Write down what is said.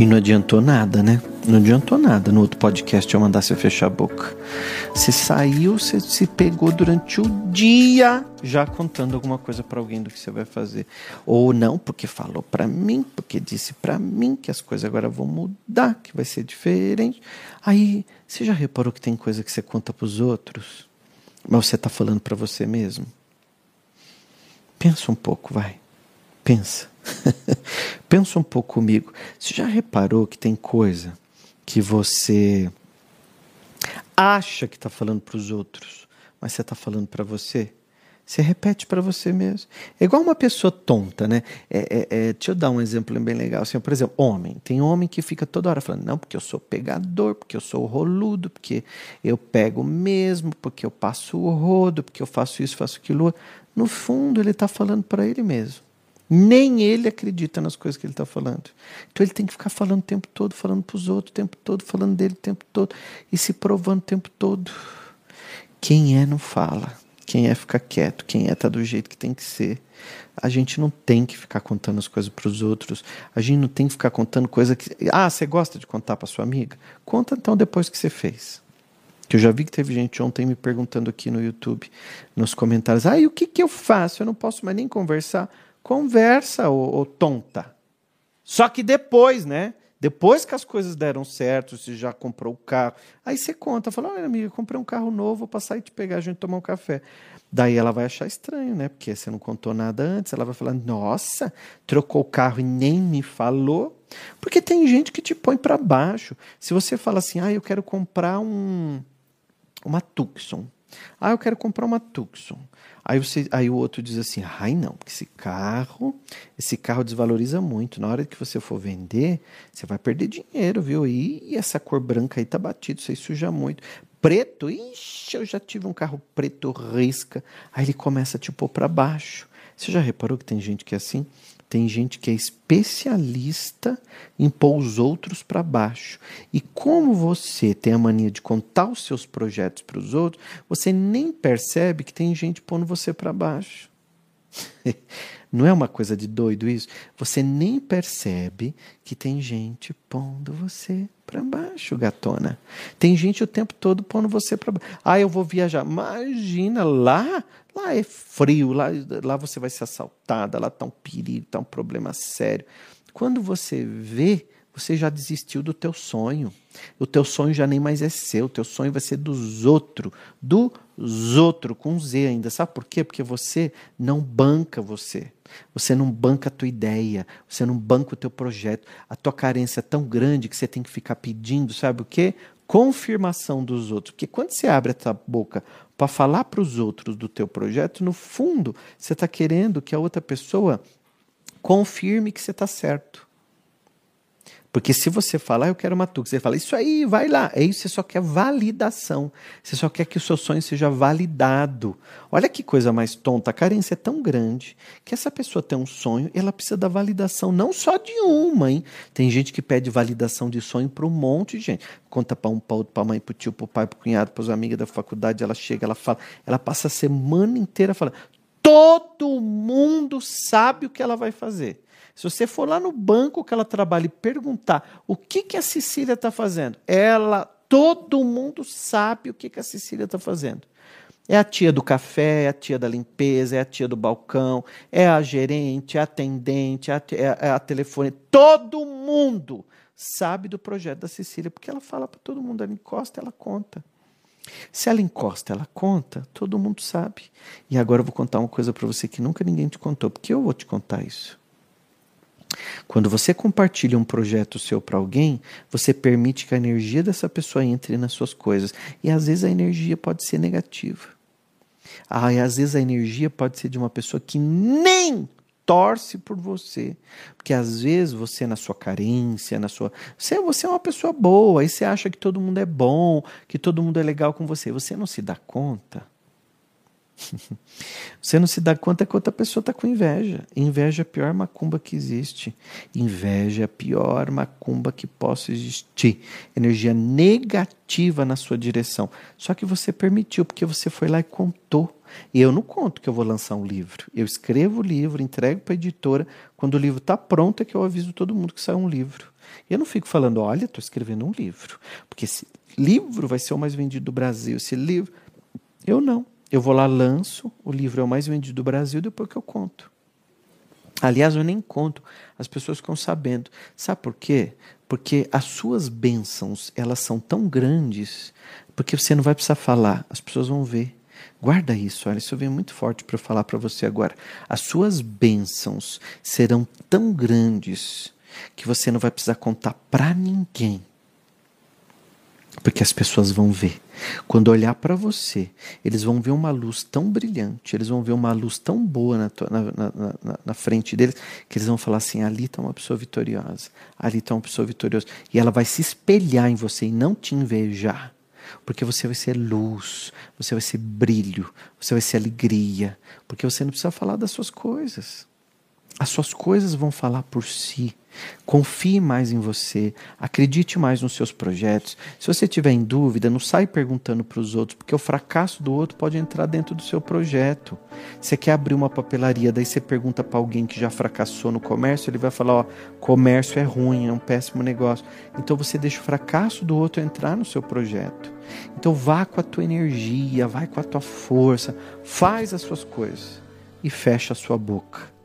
E não adiantou nada, né? Não adiantou nada no outro podcast eu mandar você fechar a boca. Você saiu, você se pegou durante o dia já contando alguma coisa para alguém do que você vai fazer. Ou não, porque falou para mim, porque disse para mim que as coisas agora vão mudar, que vai ser diferente. Aí, você já reparou que tem coisa que você conta para os outros, mas você está falando para você mesmo? Pensa um pouco, vai. Pensa. Pensa um pouco comigo. Você já reparou que tem coisa que você acha que está falando para os outros, mas você está falando para você? Você repete para você mesmo. É igual uma pessoa tonta, né? É, é, é, deixa eu dar um exemplo bem legal. Assim, por exemplo, homem. Tem homem que fica toda hora falando, não, porque eu sou pegador, porque eu sou roludo, porque eu pego mesmo, porque eu passo o rodo, porque eu faço isso, faço aquilo. No fundo, ele está falando para ele mesmo. Nem ele acredita nas coisas que ele está falando. Então ele tem que ficar falando o tempo todo, falando para os outros o tempo todo, falando dele o tempo todo e se provando o tempo todo. Quem é não fala. Quem é fica quieto. Quem é tá do jeito que tem que ser. A gente não tem que ficar contando as coisas para os outros. A gente não tem que ficar contando coisa que. Ah, você gosta de contar para sua amiga? Conta então depois que você fez. Que eu já vi que teve gente ontem me perguntando aqui no YouTube, nos comentários: ah, e o que, que eu faço? Eu não posso mais nem conversar. Conversa, ô tonta. Só que depois, né? Depois que as coisas deram certo, você já comprou o carro, aí você conta, fala, olha amiga, comprei um carro novo, vou passar e te pegar, a gente tomar um café. Daí ela vai achar estranho, né? Porque você não contou nada antes, ela vai falar, nossa, trocou o carro e nem me falou. Porque tem gente que te põe para baixo. Se você fala assim, ah, eu quero comprar um uma Tucson. Ah, eu quero comprar uma Tucson. Aí, você, aí o outro diz assim: ai não, porque esse carro, esse carro desvaloriza muito. Na hora que você for vender, você vai perder dinheiro, viu? E, essa cor branca aí tá batido, você suja muito. Preto, ixi, eu já tive um carro preto risca. Aí ele começa a te pôr para baixo. Você já reparou que tem gente que é assim? Tem gente que é especialista em pôr os outros para baixo. E como você tem a mania de contar os seus projetos para os outros, você nem percebe que tem gente pondo você para baixo. Não é uma coisa de doido isso? Você nem percebe que tem gente pondo você para baixo, gatona. Tem gente o tempo todo pondo você para baixo. Ah, eu vou viajar. Imagina lá Lá é frio, lá, lá você vai ser assaltada, lá está um perigo, está um problema sério. Quando você vê, você já desistiu do teu sonho. O teu sonho já nem mais é seu, o teu sonho vai ser dos outros, dos outros, com Z ainda. Sabe por quê? Porque você não banca você. Você não banca a tua ideia, você não banca o teu projeto. A tua carência é tão grande que você tem que ficar pedindo, sabe o quê? Confirmação dos outros. Porque quando você abre a tua boca para falar para os outros do teu projeto, no fundo, você está querendo que a outra pessoa confirme que você está certo. Porque se você falar, eu quero uma Tux, você fala, isso aí, vai lá. É isso, você só quer validação. Você só quer que o seu sonho seja validado. Olha que coisa mais tonta. A carência é tão grande que essa pessoa tem um sonho ela precisa da validação, não só de uma, hein? Tem gente que pede validação de sonho para um monte de gente. Conta para um, para outro, para a mãe, para o tio, para o pai, para o cunhado, para os amigos da faculdade. Ela chega, ela fala, ela passa a semana inteira falando. Todo mundo sabe o que ela vai fazer. Se você for lá no banco que ela trabalha e perguntar o que, que a Cecília está fazendo, ela, todo mundo sabe o que, que a Cecília está fazendo. É a tia do café, é a tia da limpeza, é a tia do balcão, é a gerente, é a atendente, é a, é é a telefone. Todo mundo sabe do projeto da Cecília, porque ela fala para todo mundo, ela encosta, ela conta. Se ela encosta, ela conta, todo mundo sabe. E agora eu vou contar uma coisa para você que nunca ninguém te contou, porque eu vou te contar isso. Quando você compartilha um projeto seu para alguém, você permite que a energia dessa pessoa entre nas suas coisas. E às vezes a energia pode ser negativa. Ah, e às vezes a energia pode ser de uma pessoa que nem torce por você. Porque às vezes você, na sua carência, na sua. Você, você é uma pessoa boa, aí você acha que todo mundo é bom, que todo mundo é legal com você. Você não se dá conta Você não se dá conta que outra pessoa está com inveja. Inveja é a pior macumba que existe. Inveja é a pior macumba que possa existir. Energia negativa na sua direção. Só que você permitiu, porque você foi lá e contou. E eu não conto que eu vou lançar um livro. Eu escrevo o livro, entrego para a editora. Quando o livro está pronto, é que eu aviso todo mundo que sai um livro. Eu não fico falando, olha, estou escrevendo um livro, porque esse livro vai ser o mais vendido do Brasil. Esse livro. Eu não. Eu vou lá, lanço, o livro é o mais vendido do Brasil, depois que eu conto. Aliás, eu nem conto, as pessoas ficam sabendo. Sabe por quê? Porque as suas bênçãos, elas são tão grandes, porque você não vai precisar falar, as pessoas vão ver. Guarda isso, olha, isso vem muito forte para falar para você agora. As suas bênçãos serão tão grandes que você não vai precisar contar para ninguém. Porque as pessoas vão ver. Quando olhar para você, eles vão ver uma luz tão brilhante, eles vão ver uma luz tão boa na, tua, na, na, na, frente deles, que eles vão falar assim: ali está uma pessoa vitoriosa, ali está uma pessoa vitoriosa. E ela vai se espelhar em você e não te invejar. Porque você vai ser luz, você vai ser brilho, você vai ser alegria. Porque você não precisa falar das suas coisas. As suas coisas vão falar por si. Confie mais em você, acredite mais nos seus projetos. Se você tiver em dúvida, não sai perguntando para os outros, porque o fracasso do outro pode entrar dentro do seu projeto. Você quer abrir uma papelaria, daí você pergunta para alguém que já fracassou no comércio, ele vai falar: ó, comércio é ruim, é um péssimo negócio. Então você deixa o fracasso do outro entrar no seu projeto. Então vá com a tua energia, vai com a tua força, faz as suas coisas e fecha a sua boca